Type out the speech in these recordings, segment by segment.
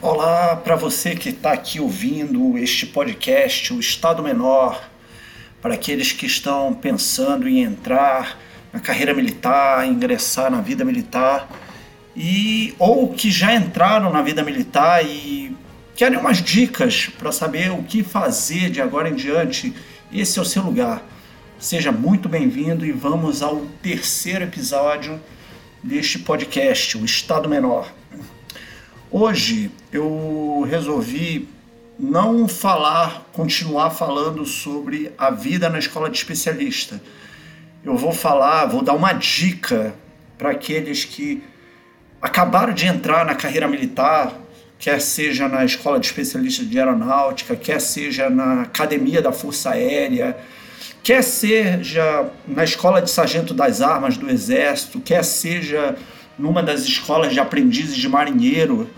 Olá para você que está aqui ouvindo este podcast, o Estado Menor, para aqueles que estão pensando em entrar na carreira militar, ingressar na vida militar e ou que já entraram na vida militar e querem umas dicas para saber o que fazer de agora em diante. Esse é o seu lugar. Seja muito bem-vindo e vamos ao terceiro episódio deste podcast, o Estado Menor. Hoje eu resolvi não falar, continuar falando sobre a vida na escola de especialista. Eu vou falar, vou dar uma dica para aqueles que acabaram de entrar na carreira militar, quer seja na escola de especialista de aeronáutica, quer seja na academia da Força Aérea, quer seja na escola de sargento das armas do Exército, quer seja numa das escolas de aprendizes de marinheiro,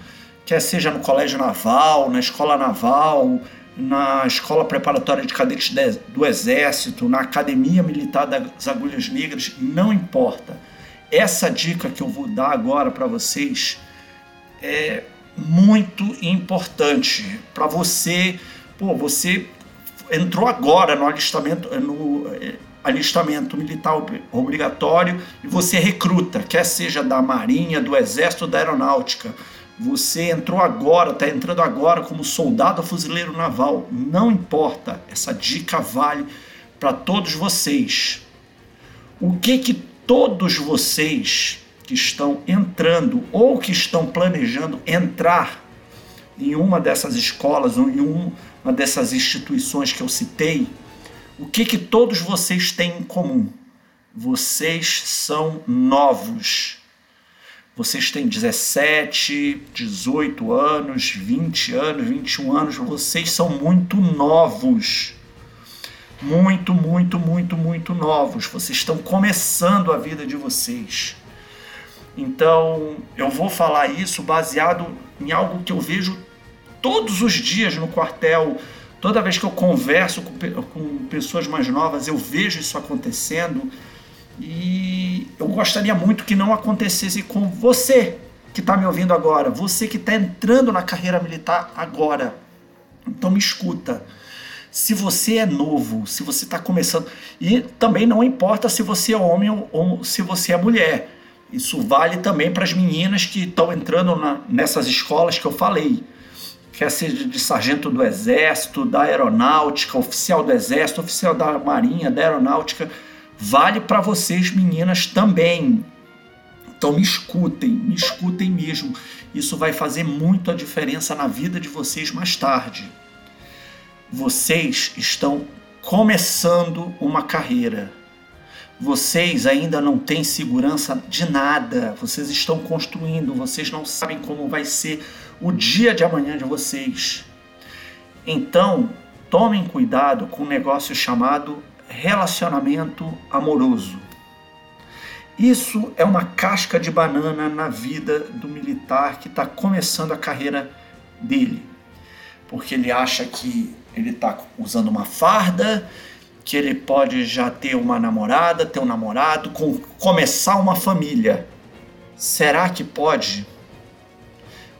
quer seja no colégio naval, na escola naval, na escola preparatória de cadetes do Exército, na academia militar das Agulhas Negras, não importa. Essa dica que eu vou dar agora para vocês é muito importante para você. Pô, você entrou agora no alistamento, no alistamento militar obrigatório e você recruta, quer seja da Marinha, do Exército, da Aeronáutica. Você entrou agora, está entrando agora como soldado fuzileiro naval. Não importa, essa dica vale para todos vocês. O que que todos vocês que estão entrando ou que estão planejando entrar em uma dessas escolas ou em uma dessas instituições que eu citei, o que, que todos vocês têm em comum? Vocês são novos. Vocês têm 17, 18 anos, 20 anos, 21 anos, vocês são muito novos. Muito, muito, muito, muito novos. Vocês estão começando a vida de vocês. Então, eu vou falar isso baseado em algo que eu vejo todos os dias no quartel Toda vez que eu converso com, com pessoas mais novas, eu vejo isso acontecendo e eu gostaria muito que não acontecesse com você que está me ouvindo agora, você que está entrando na carreira militar agora. Então me escuta. Se você é novo, se você está começando, e também não importa se você é homem ou, se você é mulher. Isso vale também para as meninas que estão entrando na, nessas escolas que eu falei quer seja de sargento do Exército, da Aeronáutica, oficial do Exército, oficial da Marinha, da Aeronáutica, vale para vocês meninas também. Então me escutem, me escutem mesmo. Isso vai fazer muito a diferença na vida de vocês mais tarde. Vocês estão começando uma carreira. Vocês ainda não têm segurança de nada. Vocês estão construindo, vocês não sabem como vai ser o dia de amanhã de vocês. Então, tomem cuidado com um negócio chamado relacionamento amoroso. Isso é uma casca de banana na vida do militar que está começando a carreira dele, porque ele acha que ele está usando uma farda, que ele pode já ter uma namorada, ter um namorado, com, começar uma família. Será que pode?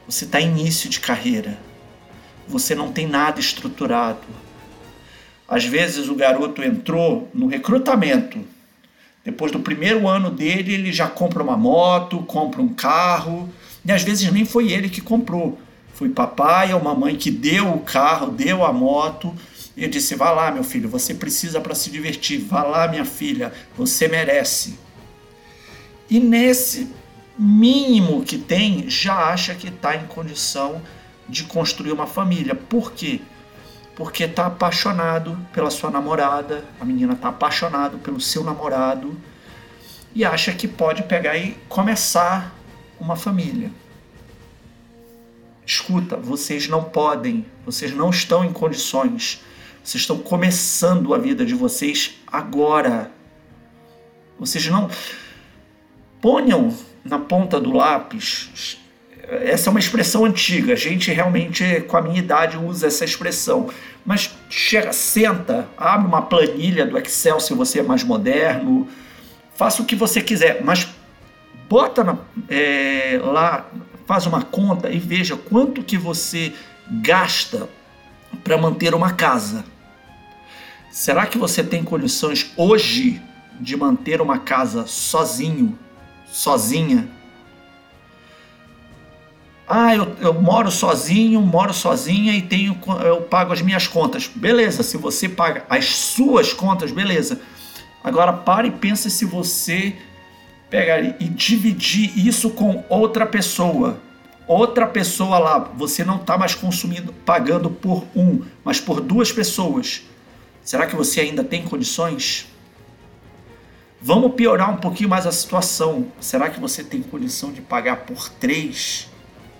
Você está início de carreira. Você não tem nada estruturado. Às vezes o garoto entrou no recrutamento. Depois do primeiro ano dele, ele já compra uma moto, compra um carro. E às vezes nem foi ele que comprou. Foi papai ou mamãe que deu o carro, deu a moto. E disse: Vá lá, meu filho, você precisa para se divertir. Vá lá, minha filha, você merece. E nesse mínimo que tem, já acha que está em condição de construir uma família. Por quê? Porque está apaixonado pela sua namorada, a menina está apaixonado pelo seu namorado e acha que pode pegar e começar uma família. Escuta, vocês não podem, vocês não estão em condições, vocês estão começando a vida de vocês agora. Vocês não ponham na ponta do lápis. Essa é uma expressão antiga, a gente realmente, com a minha idade, usa essa expressão. Mas chega, senta, abre uma planilha do Excel se você é mais moderno, faça o que você quiser, mas bota na, é, lá, faz uma conta e veja quanto que você gasta para manter uma casa. Será que você tem condições hoje de manter uma casa sozinho, sozinha? Ah, eu, eu, moro sozinho, moro sozinha e tenho, eu pago as minhas contas. Beleza, se você paga as suas contas, beleza. Agora pare e pense se você pegar e dividir isso com outra pessoa. Outra pessoa lá, você não está mais consumindo, pagando por um, mas por duas pessoas. Será que você ainda tem condições? Vamos piorar um pouquinho mais a situação. Será que você tem condição de pagar por três?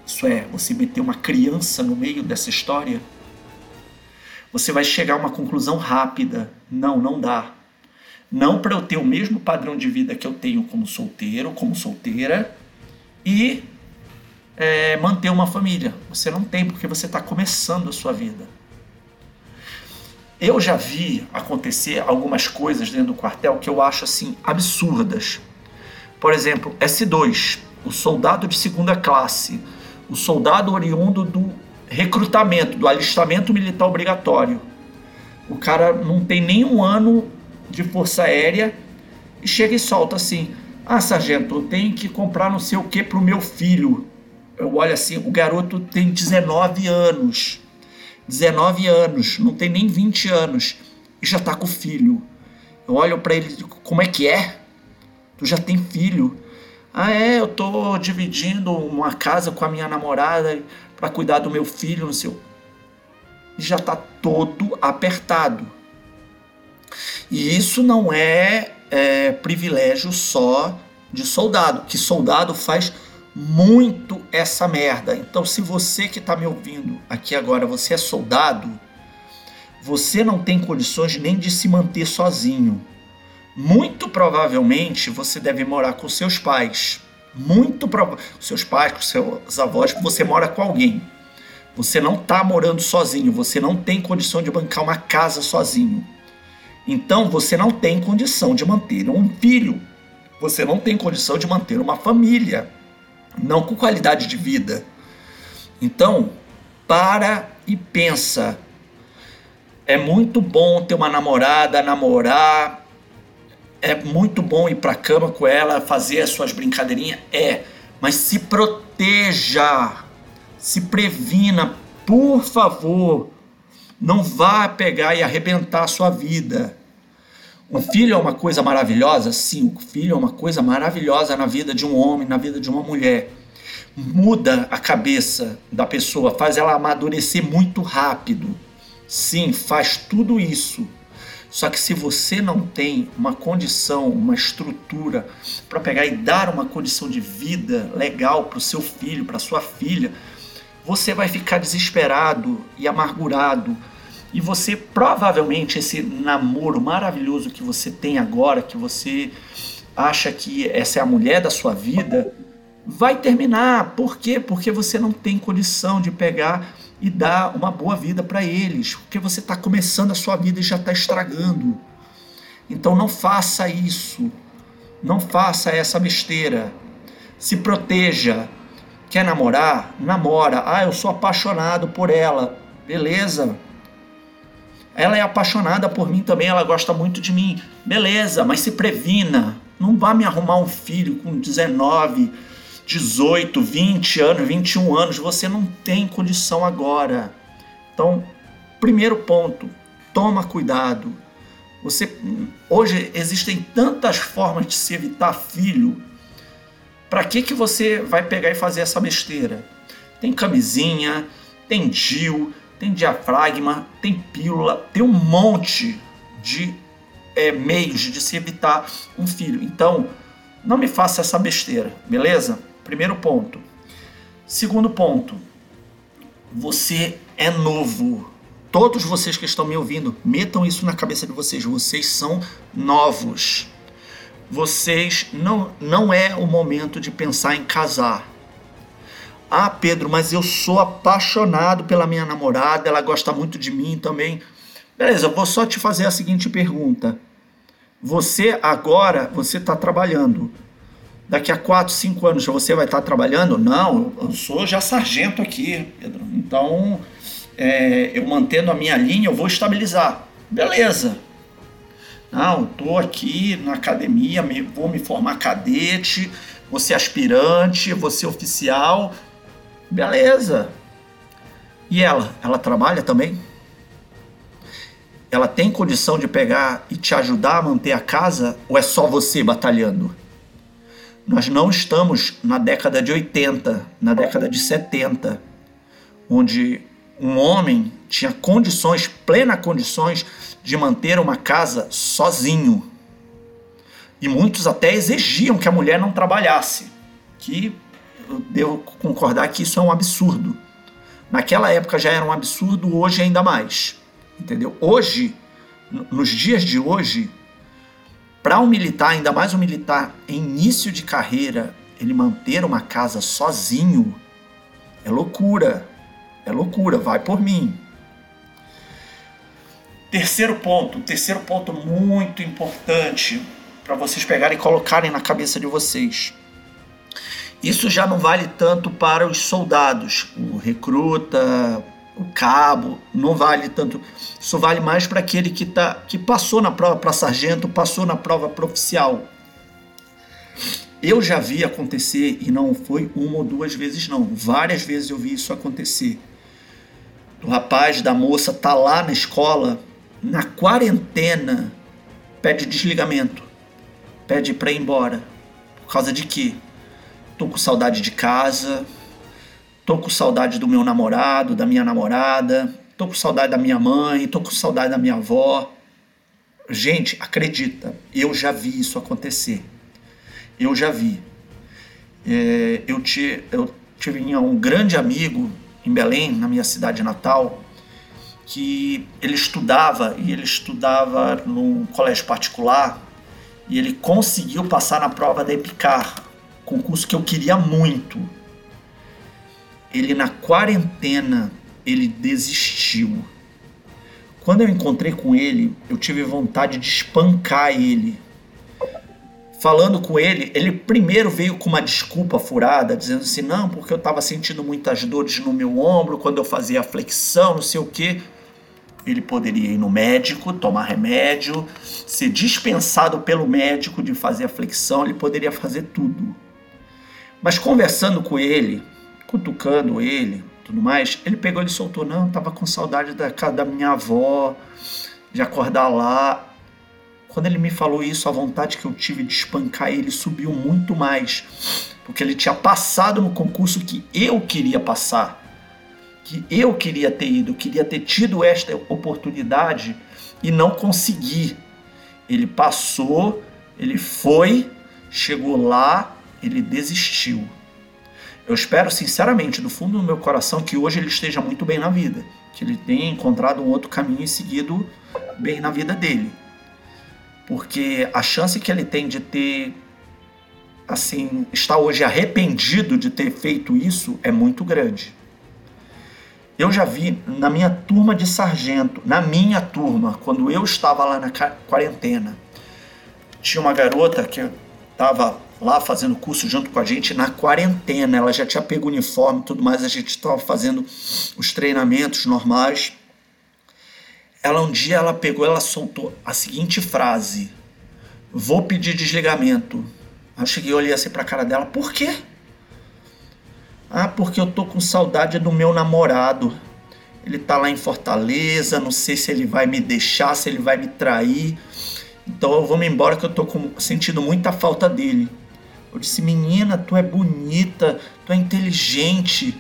Isso é, você meter uma criança no meio dessa história? Você vai chegar a uma conclusão rápida. Não, não dá. Não para eu ter o mesmo padrão de vida que eu tenho como solteiro, como solteira, e é, manter uma família. Você não tem, porque você está começando a sua vida. Eu já vi acontecer algumas coisas dentro do quartel que eu acho assim absurdas. Por exemplo, S2, o soldado de segunda classe, o soldado oriundo do recrutamento, do alistamento militar obrigatório. O cara não tem nenhum ano de Força Aérea e chega e solta assim: Ah, sargento, eu tenho que comprar não sei o que para o meu filho. Eu olho assim: o garoto tem 19 anos. 19 anos, não tem nem 20 anos e já está com filho. Eu olho para ele e digo: Como é que é? Tu já tem filho. Ah, é, eu tô dividindo uma casa com a minha namorada para cuidar do meu filho, não sei. E já está todo apertado. E isso não é, é privilégio só de soldado, que soldado faz muito essa merda. Então, se você que está me ouvindo aqui agora, você é soldado, você não tem condições nem de se manter sozinho. Muito provavelmente você deve morar com seus pais. Muito provavelmente, seus pais, com seus avós, você mora com alguém. Você não está morando sozinho, você não tem condição de bancar uma casa sozinho. Então você não tem condição de manter um filho, você não tem condição de manter uma família, não com qualidade de vida. Então, para e pensa. É muito bom ter uma namorada, namorar, é muito bom ir para cama com ela, fazer as suas brincadeirinhas, é, mas se proteja, se previna, por favor. Não vá pegar e arrebentar a sua vida. O filho é uma coisa maravilhosa? Sim, o filho é uma coisa maravilhosa na vida de um homem, na vida de uma mulher. Muda a cabeça da pessoa, faz ela amadurecer muito rápido. Sim, faz tudo isso. Só que se você não tem uma condição, uma estrutura para pegar e dar uma condição de vida legal para o seu filho, para sua filha, você vai ficar desesperado e amargurado e você provavelmente esse namoro maravilhoso que você tem agora, que você acha que essa é a mulher da sua vida, vai terminar. Por quê? Porque você não tem condição de pegar e dar uma boa vida para eles, porque você está começando a sua vida e já está estragando. Então não faça isso, não faça essa besteira. Se proteja. Quer namorar? Namora. Ah, eu sou apaixonado por ela. Beleza, ela é apaixonada por mim também, ela gosta muito de mim. Beleza, mas se previna. Não vá me arrumar um filho com 19, 18, 20 anos, 21 anos. Você não tem condição agora. Então, primeiro ponto, toma cuidado. Você hoje existem tantas formas de se evitar filho. Para que que você vai pegar e fazer essa besteira? Tem camisinha, tem DIU, tem diafragma, tem pílula, tem um monte de é, meios de se evitar um filho. Então, não me faça essa besteira, beleza? Primeiro ponto. Segundo ponto, você é novo. Todos vocês que estão me ouvindo, metam isso na cabeça de vocês. Vocês são novos. Vocês não, não é o momento de pensar em casar. Ah, Pedro, mas eu sou apaixonado pela minha namorada, ela gosta muito de mim também. Beleza, vou só te fazer a seguinte pergunta. Você agora, você está trabalhando. Daqui a 4, 5 anos você vai estar trabalhando? Não, eu sou já sargento aqui, Pedro. Então, é, eu mantendo a minha linha, eu vou estabilizar. Beleza. Não, estou aqui na academia, me, vou me formar cadete, ser aspirante, ser oficial. Beleza. E ela? Ela trabalha também? Ela tem condição de pegar e te ajudar a manter a casa ou é só você batalhando? Nós não estamos na década de 80, na década de 70, onde um homem tinha condições, plenas condições, de manter uma casa sozinho. E muitos até exigiam que a mulher não trabalhasse, que devo concordar que isso é um absurdo. Naquela época já era um absurdo, hoje ainda mais. Entendeu? Hoje, nos dias de hoje, para um militar, ainda mais um militar em início de carreira, ele manter uma casa sozinho é loucura. É loucura, vai por mim. Terceiro ponto, terceiro ponto muito importante para vocês pegarem e colocarem na cabeça de vocês. Isso já não vale tanto para os soldados, o recruta, o cabo, não vale tanto. Isso vale mais para aquele que, tá, que passou na prova para sargento, passou na prova proficial. Eu já vi acontecer, e não foi uma ou duas vezes, não. Várias vezes eu vi isso acontecer. O rapaz, da moça, tá lá na escola, na quarentena, pede desligamento, pede para ir embora. Por causa de quê? Tô com saudade de casa, tô com saudade do meu namorado, da minha namorada, tô com saudade da minha mãe, tô com saudade da minha avó. Gente, acredita, eu já vi isso acontecer. Eu já vi. É, eu, te, eu tive um grande amigo em Belém, na minha cidade natal, que ele estudava e ele estudava num colégio particular e ele conseguiu passar na prova da EPICAR, concurso que eu queria muito. Ele na quarentena ele desistiu. Quando eu encontrei com ele, eu tive vontade de espancar ele. Falando com ele, ele primeiro veio com uma desculpa furada, dizendo assim: não, porque eu estava sentindo muitas dores no meu ombro quando eu fazia a flexão, não sei o quê ele poderia ir no médico, tomar remédio, ser dispensado pelo médico de fazer a flexão, ele poderia fazer tudo. Mas conversando com ele, cutucando ele, tudo mais, ele pegou e soltou, não, estava com saudade da casa da minha avó, de acordar lá. Quando ele me falou isso, a vontade que eu tive de espancar ele subiu muito mais, porque ele tinha passado no concurso que eu queria passar que eu queria ter ido, queria ter tido esta oportunidade e não consegui. Ele passou, ele foi, chegou lá, ele desistiu. Eu espero sinceramente, do fundo do meu coração, que hoje ele esteja muito bem na vida, que ele tenha encontrado um outro caminho e seguido bem na vida dele. Porque a chance que ele tem de ter assim, está hoje arrependido de ter feito isso é muito grande. Eu já vi na minha turma de sargento, na minha turma, quando eu estava lá na quarentena, tinha uma garota que estava lá fazendo curso junto com a gente na quarentena. Ela já tinha pego o uniforme e tudo mais, a gente estava fazendo os treinamentos normais. Ela um dia ela pegou, ela soltou a seguinte frase: "Vou pedir desligamento". Eu cheguei, olhei assim para a cara dela: "Por quê?" Ah, porque eu tô com saudade do meu namorado. Ele tá lá em Fortaleza, não sei se ele vai me deixar, se ele vai me trair. Então eu vou me embora que eu tô com, sentindo muita falta dele. Eu disse, menina, tu é bonita, tu é inteligente.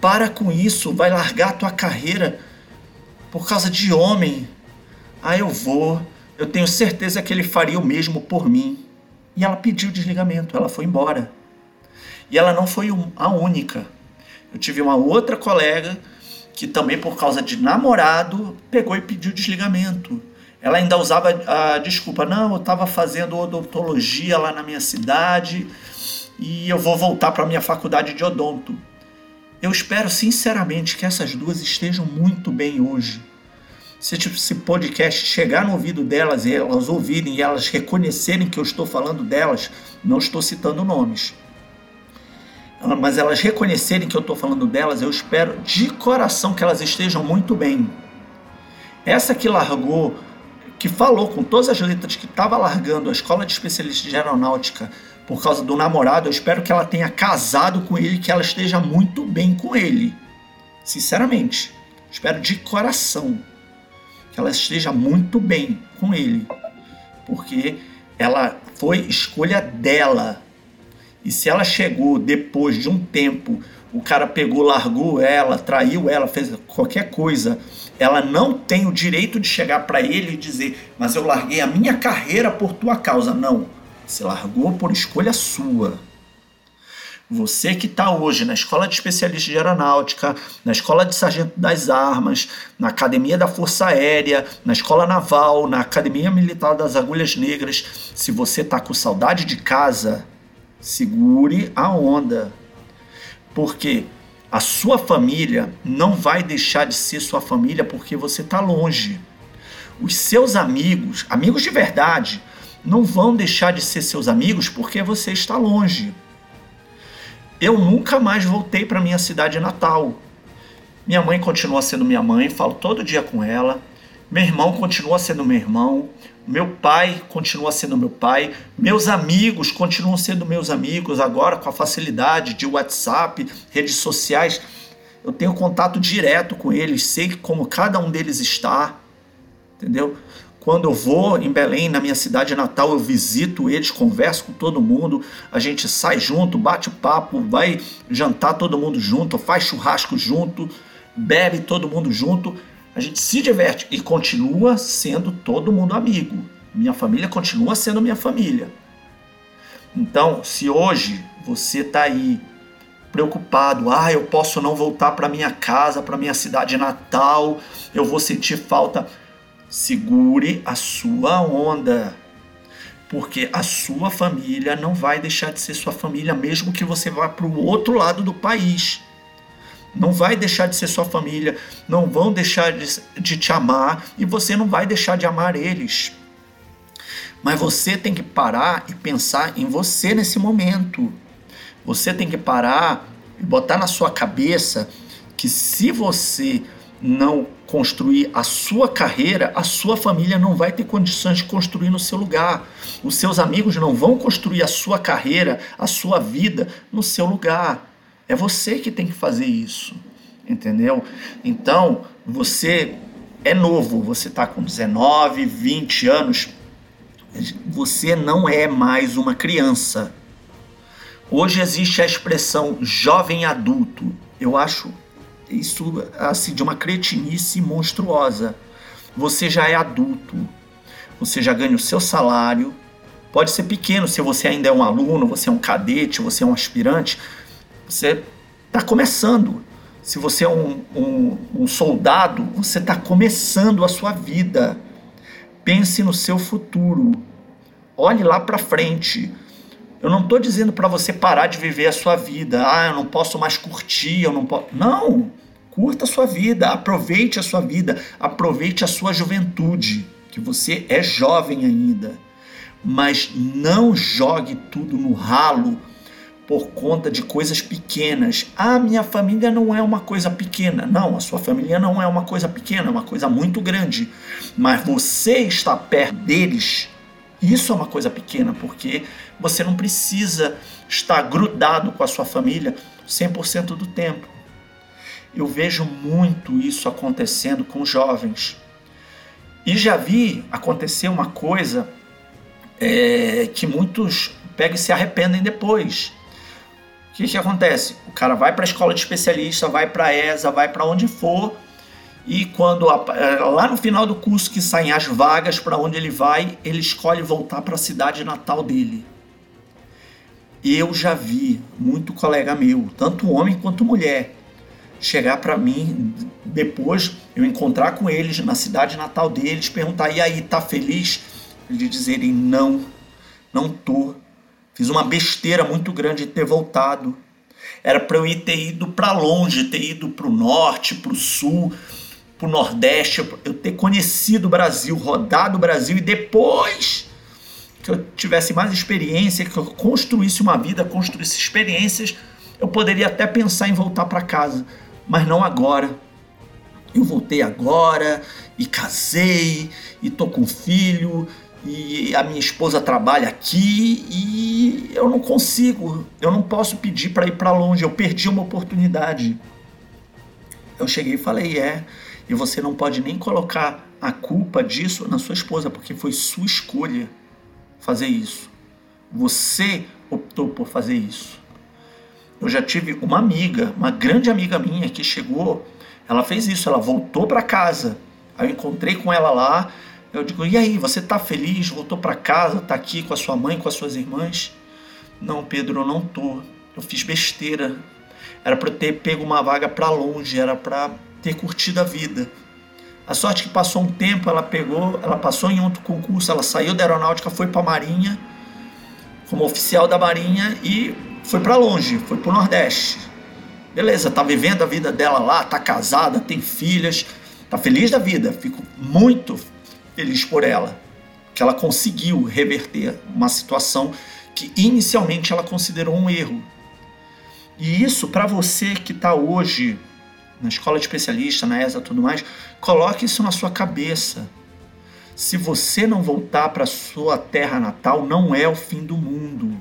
Para com isso, vai largar a tua carreira por causa de homem. Ah, eu vou. Eu tenho certeza que ele faria o mesmo por mim. E ela pediu desligamento, ela foi embora. E ela não foi a única. Eu tive uma outra colega que também por causa de namorado pegou e pediu desligamento. Ela ainda usava a desculpa, não, eu estava fazendo odontologia lá na minha cidade e eu vou voltar para a minha faculdade de odonto. Eu espero sinceramente que essas duas estejam muito bem hoje. se tipo, esse podcast chegar no ouvido delas e elas ouvirem e elas reconhecerem que eu estou falando delas, não estou citando nomes, mas elas reconhecerem que eu estou falando delas, eu espero de coração que elas estejam muito bem. Essa que largou, que falou com todas as letras que estava largando a escola de especialistas de aeronáutica por causa do namorado, eu espero que ela tenha casado com ele, que ela esteja muito bem com ele. Sinceramente, espero de coração que ela esteja muito bem com ele, porque ela foi escolha dela. E se ela chegou depois de um tempo, o cara pegou, largou ela, traiu ela, fez qualquer coisa, ela não tem o direito de chegar para ele e dizer: Mas eu larguei a minha carreira por tua causa. Não. Você largou por escolha sua. Você que está hoje na Escola de Especialistas de Aeronáutica, na Escola de Sargento das Armas, na Academia da Força Aérea, na Escola Naval, na Academia Militar das Agulhas Negras, se você está com saudade de casa, segure a onda. Porque a sua família não vai deixar de ser sua família porque você está longe. Os seus amigos, amigos de verdade, não vão deixar de ser seus amigos porque você está longe. Eu nunca mais voltei para minha cidade natal. Minha mãe continua sendo minha mãe, falo todo dia com ela. Meu irmão continua sendo meu irmão. Meu pai continua sendo meu pai. Meus amigos continuam sendo meus amigos agora com a facilidade de WhatsApp, redes sociais. Eu tenho contato direto com eles, sei como cada um deles está. Entendeu? Quando eu vou em Belém, na minha cidade natal, eu visito eles, converso com todo mundo, a gente sai junto, bate papo, vai jantar todo mundo junto, faz churrasco junto, bebe todo mundo junto, a gente se diverte e continua sendo todo mundo amigo. Minha família continua sendo minha família. Então, se hoje você está aí preocupado, ah, eu posso não voltar para minha casa, para minha cidade natal, eu vou sentir falta Segure a sua onda, porque a sua família não vai deixar de ser sua família, mesmo que você vá para o outro lado do país. Não vai deixar de ser sua família, não vão deixar de, de te amar e você não vai deixar de amar eles. Mas você tem que parar e pensar em você nesse momento. Você tem que parar e botar na sua cabeça que se você não construir a sua carreira, a sua família não vai ter condições de construir no seu lugar. Os seus amigos não vão construir a sua carreira, a sua vida no seu lugar. É você que tem que fazer isso. Entendeu? Então, você é novo, você está com 19, 20 anos, você não é mais uma criança. Hoje existe a expressão jovem adulto. Eu acho isso assim de uma cretinice monstruosa. Você já é adulto, você já ganha o seu salário, pode ser pequeno se você ainda é um aluno, você é um cadete, você é um aspirante, você está começando. Se você é um, um, um soldado, você está começando a sua vida. Pense no seu futuro. Olhe lá para frente. Eu não estou dizendo para você parar de viver a sua vida. Ah, eu não posso mais curtir, eu não posso. Não! Curta a sua vida, aproveite a sua vida, aproveite a sua juventude, que você é jovem ainda. Mas não jogue tudo no ralo por conta de coisas pequenas. Ah, minha família não é uma coisa pequena. Não, a sua família não é uma coisa pequena, é uma coisa muito grande. Mas você está perto deles isso é uma coisa pequena, porque você não precisa estar grudado com a sua família 100% do tempo. Eu vejo muito isso acontecendo com jovens. E já vi acontecer uma coisa é, que muitos pegam e se arrependem depois. O que, que acontece? O cara vai para a escola de especialista, vai para a ESA, vai para onde for, e quando é, lá no final do curso que saem as vagas para onde ele vai, ele escolhe voltar para a cidade natal dele. Eu já vi muito colega meu, tanto homem quanto mulher, chegar para mim depois eu encontrar com eles na cidade natal deles, perguntar: "E aí, tá feliz?" Eles dizerem: "Não, não tô. Fiz uma besteira muito grande de ter voltado. Era para eu ir ter ido para longe, ter ido para o norte, para o sul, para o Nordeste, eu ter conhecido o Brasil, rodado o Brasil e depois que eu tivesse mais experiência, que eu construísse uma vida, construísse experiências, eu poderia até pensar em voltar para casa, mas não agora. Eu voltei agora e casei e tô com filho e a minha esposa trabalha aqui e eu não consigo, eu não posso pedir para ir para longe, eu perdi uma oportunidade. Eu cheguei e falei: "É, e você não pode nem colocar a culpa disso na sua esposa, porque foi sua escolha fazer isso. Você optou por fazer isso. Eu já tive uma amiga, uma grande amiga minha que chegou, ela fez isso, ela voltou para casa. Aí eu encontrei com ela lá, eu digo: "E aí, você tá feliz? Voltou para casa, tá aqui com a sua mãe, com as suas irmãs?" "Não, Pedro, eu não tô. Eu fiz besteira. Era para ter pego uma vaga para longe, era para ter curtido a vida." A sorte que passou um tempo, ela pegou, ela passou em outro concurso, ela saiu da aeronáutica, foi para a Marinha, como oficial da Marinha e foi para longe, foi para o Nordeste. Beleza, tá vivendo a vida dela lá, tá casada, tem filhas, tá feliz da vida. Fico muito feliz por ela, que ela conseguiu reverter uma situação que inicialmente ela considerou um erro. E isso para você que está hoje na escola de especialista, na ESA tudo mais, coloque isso na sua cabeça. Se você não voltar para sua terra natal, não é o fim do mundo.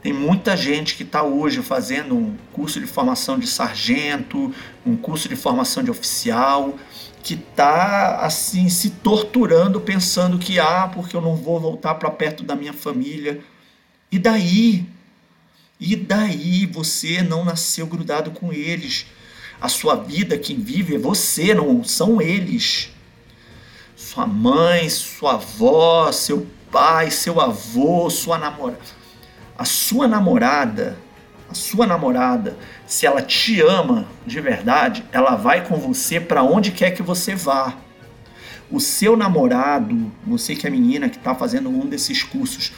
Tem muita gente que está hoje fazendo um curso de formação de sargento, um curso de formação de oficial, que está assim se torturando pensando que ah, porque eu não vou voltar para perto da minha família. E daí? E daí você não nasceu grudado com eles? A sua vida, quem vive é você, não são eles. Sua mãe, sua avó, seu pai, seu avô, sua namorada. A sua namorada, a sua namorada, se ela te ama de verdade, ela vai com você para onde quer que você vá. O seu namorado, você que é menina que está fazendo um desses cursos,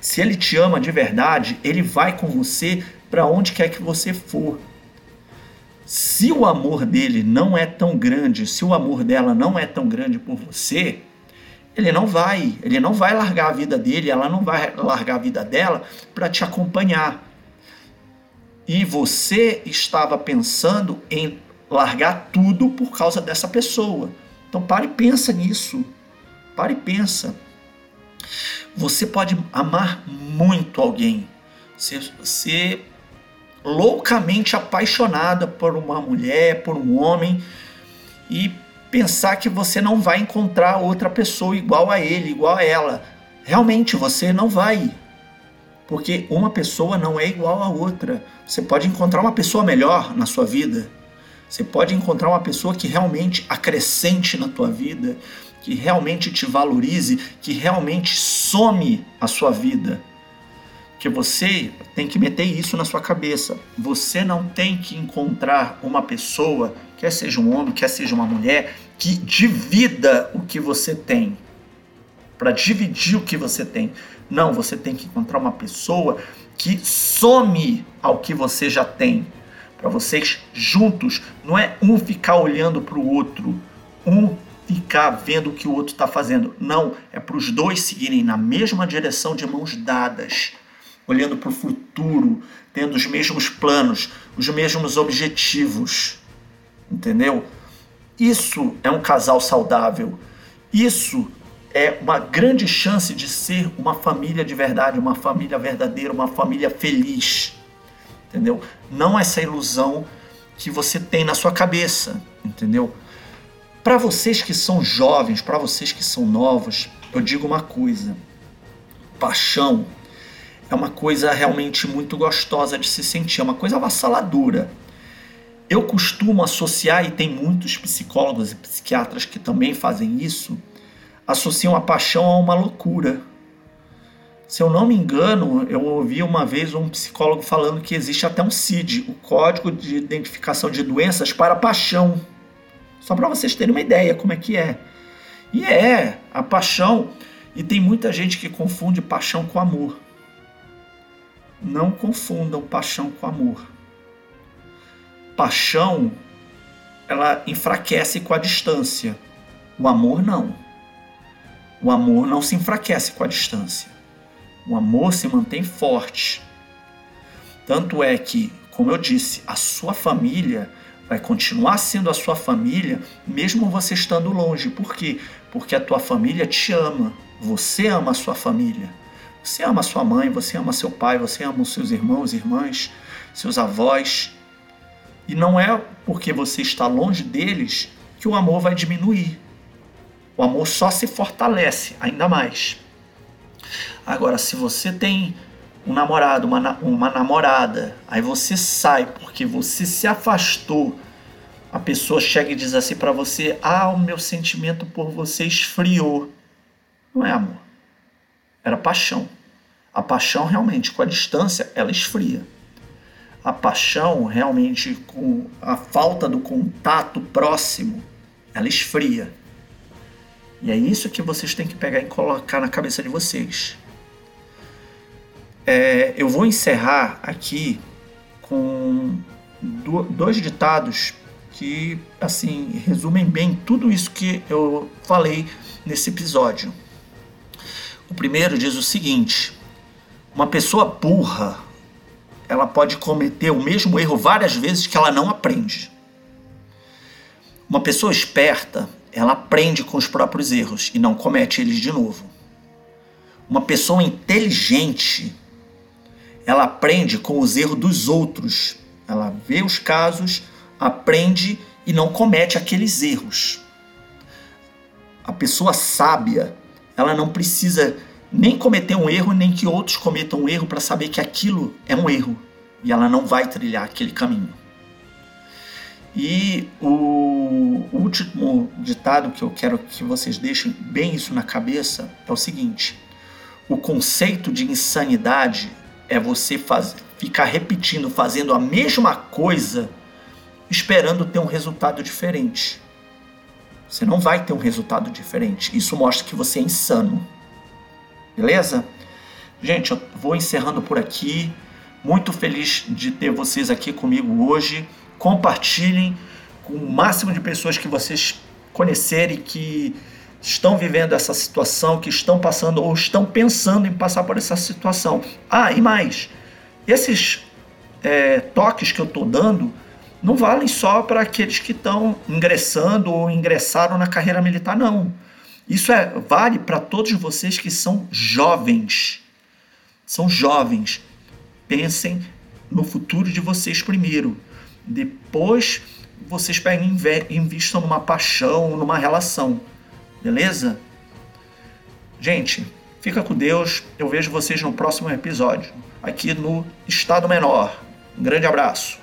se ele te ama de verdade, ele vai com você para onde quer que você for. Se o amor dele não é tão grande, se o amor dela não é tão grande por você, ele não vai, ele não vai largar a vida dele, ela não vai largar a vida dela para te acompanhar. E você estava pensando em largar tudo por causa dessa pessoa. Então pare e pensa nisso. Pare e pensa. Você pode amar muito alguém. Você, você loucamente apaixonada por uma mulher, por um homem e pensar que você não vai encontrar outra pessoa igual a ele, igual a ela. Realmente você não vai. Porque uma pessoa não é igual a outra. Você pode encontrar uma pessoa melhor na sua vida. Você pode encontrar uma pessoa que realmente acrescente na tua vida, que realmente te valorize, que realmente some a sua vida que você tem que meter isso na sua cabeça. Você não tem que encontrar uma pessoa, quer seja um homem, quer seja uma mulher, que divida o que você tem. Para dividir o que você tem. Não, você tem que encontrar uma pessoa que some ao que você já tem. Para vocês juntos, não é um ficar olhando para o outro, um ficar vendo o que o outro está fazendo. Não, é para os dois seguirem na mesma direção de mãos dadas olhando para o futuro, tendo os mesmos planos, os mesmos objetivos. Entendeu? Isso é um casal saudável. Isso é uma grande chance de ser uma família de verdade, uma família verdadeira, uma família feliz. Entendeu? Não essa ilusão que você tem na sua cabeça, entendeu? Para vocês que são jovens, para vocês que são novos, eu digo uma coisa: paixão é uma coisa realmente muito gostosa de se sentir, é uma coisa avassaladora. Eu costumo associar, e tem muitos psicólogos e psiquiatras que também fazem isso, associam a paixão a uma loucura. Se eu não me engano, eu ouvi uma vez um psicólogo falando que existe até um CID, o Código de Identificação de Doenças para Paixão. Só para vocês terem uma ideia como é que é. E é, a paixão, e tem muita gente que confunde paixão com amor. Não confundam paixão com amor. Paixão ela enfraquece com a distância. O amor não. O amor não se enfraquece com a distância. O amor se mantém forte. Tanto é que, como eu disse, a sua família vai continuar sendo a sua família mesmo você estando longe. Por quê? Porque a tua família te ama. Você ama a sua família. Você ama sua mãe, você ama seu pai, você ama os seus irmãos, irmãs, seus avós. E não é porque você está longe deles que o amor vai diminuir. O amor só se fortalece ainda mais. Agora, se você tem um namorado, uma, uma namorada, aí você sai porque você se afastou, a pessoa chega e diz assim para você: Ah, o meu sentimento por você esfriou. Não é amor. Era paixão. A paixão realmente, com a distância, ela esfria a paixão realmente com a falta do contato próximo, ela esfria. E é isso que vocês têm que pegar e colocar na cabeça de vocês. É, eu vou encerrar aqui com dois ditados que assim resumem bem tudo isso que eu falei nesse episódio. O primeiro diz o seguinte: uma pessoa burra ela pode cometer o mesmo erro várias vezes que ela não aprende. Uma pessoa esperta, ela aprende com os próprios erros e não comete eles de novo. Uma pessoa inteligente, ela aprende com os erros dos outros. Ela vê os casos, aprende e não comete aqueles erros. A pessoa sábia, ela não precisa nem cometer um erro, nem que outros cometam um erro para saber que aquilo é um erro e ela não vai trilhar aquele caminho. E o último ditado que eu quero que vocês deixem bem isso na cabeça é o seguinte: o conceito de insanidade é você ficar repetindo, fazendo a mesma coisa, esperando ter um resultado diferente. Você não vai ter um resultado diferente. Isso mostra que você é insano. Beleza? Gente, eu vou encerrando por aqui. Muito feliz de ter vocês aqui comigo hoje. Compartilhem com o máximo de pessoas que vocês conhecerem que estão vivendo essa situação, que estão passando ou estão pensando em passar por essa situação. Ah, e mais, esses é, toques que eu estou dando não valem só para aqueles que estão ingressando ou ingressaram na carreira militar, não. Isso é, vale para todos vocês que são jovens. São jovens. Pensem no futuro de vocês primeiro. Depois vocês peguem e investam numa paixão, numa relação. Beleza? Gente, fica com Deus. Eu vejo vocês no próximo episódio, aqui no Estado Menor. Um grande abraço.